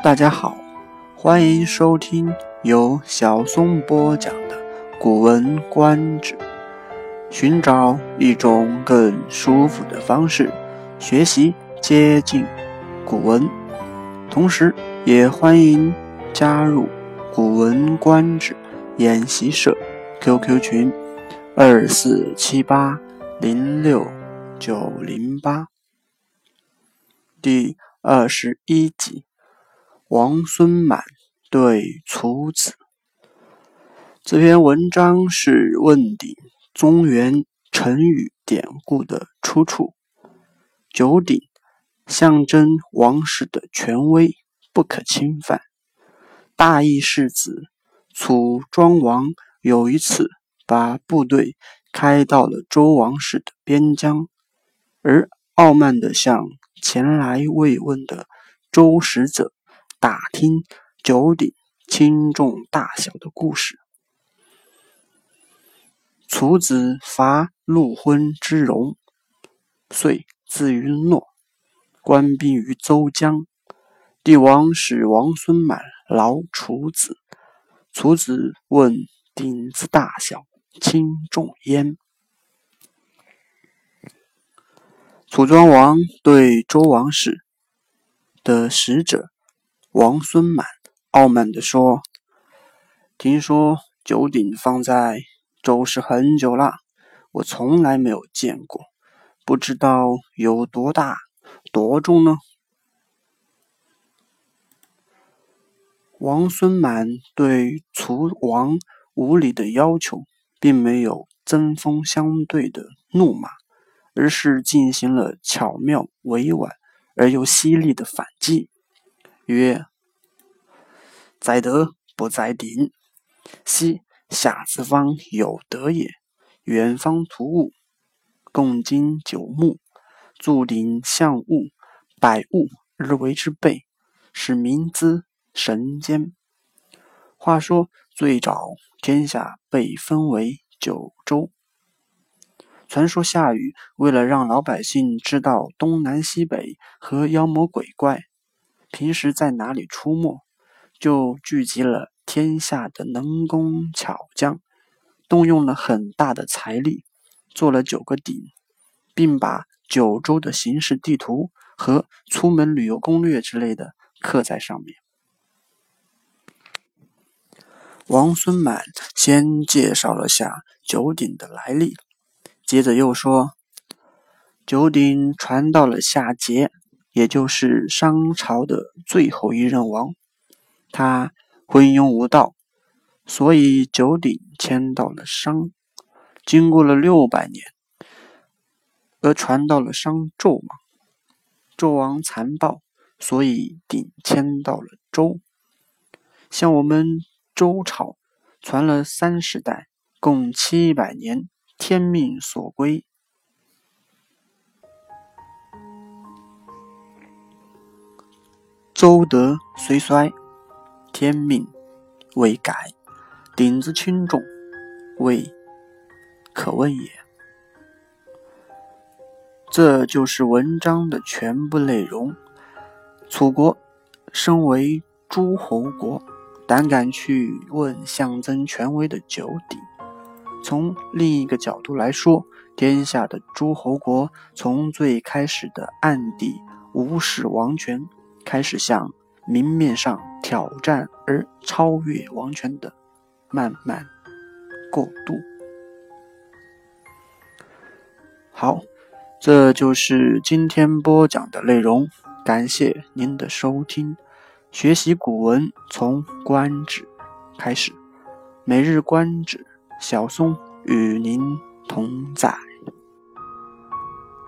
大家好，欢迎收听由小松播讲的《古文观止》，寻找一种更舒服的方式学习接近古文，同时也欢迎加入《古文观止》研习社 QQ 群二四七八零六九零八第二十一集。王孙满对楚子这篇文章是问鼎中原成语典故的出处。九鼎象征王室的权威不可侵犯。大义士子楚庄王有一次把部队开到了周王室的边疆，而傲慢地向前来慰问的周使者。打听九鼎轻重大小的故事。楚子伐陆昏之戎，遂自于诺，官兵于周江。帝王使王孙满劳楚子，楚子问鼎之大小，轻重焉。楚庄王对周王室的使者。王孙满傲慢地说：“听说九鼎放在周氏很久了，我从来没有见过，不知道有多大、多重呢？”王孙满对楚王无理的要求，并没有针锋相对的怒骂，而是进行了巧妙、委婉而又犀利的反击。曰：在德不在鼎，昔夏之方有德也。远方图物，共经九牧，筑鼎象物，百物而为之备，使民之神间。话说最早天下被分为九州，传说夏禹为了让老百姓知道东南西北和妖魔鬼怪。平时在哪里出没，就聚集了天下的能工巧匠，动用了很大的财力，做了九个鼎，并把九州的形势地图和出门旅游攻略之类的刻在上面。王孙满先介绍了下九鼎的来历，接着又说，九鼎传到了夏桀。也就是商朝的最后一任王，他昏庸无道，所以九鼎迁到了商。经过了六百年，而传到了商纣王。纣王残暴，所以鼎迁到了周。像我们周朝，传了三十代，共七百年，天命所归。周德虽衰，天命未改。鼎之轻重，未可问也。这就是文章的全部内容。楚国身为诸侯国，胆敢去问象征权威的九鼎。从另一个角度来说，天下的诸侯国从最开始的暗地无视王权。开始向明面上挑战而超越王权的慢慢过渡。好，这就是今天播讲的内容。感谢您的收听。学习古文从《观止》开始，每日观止，小松与您同在。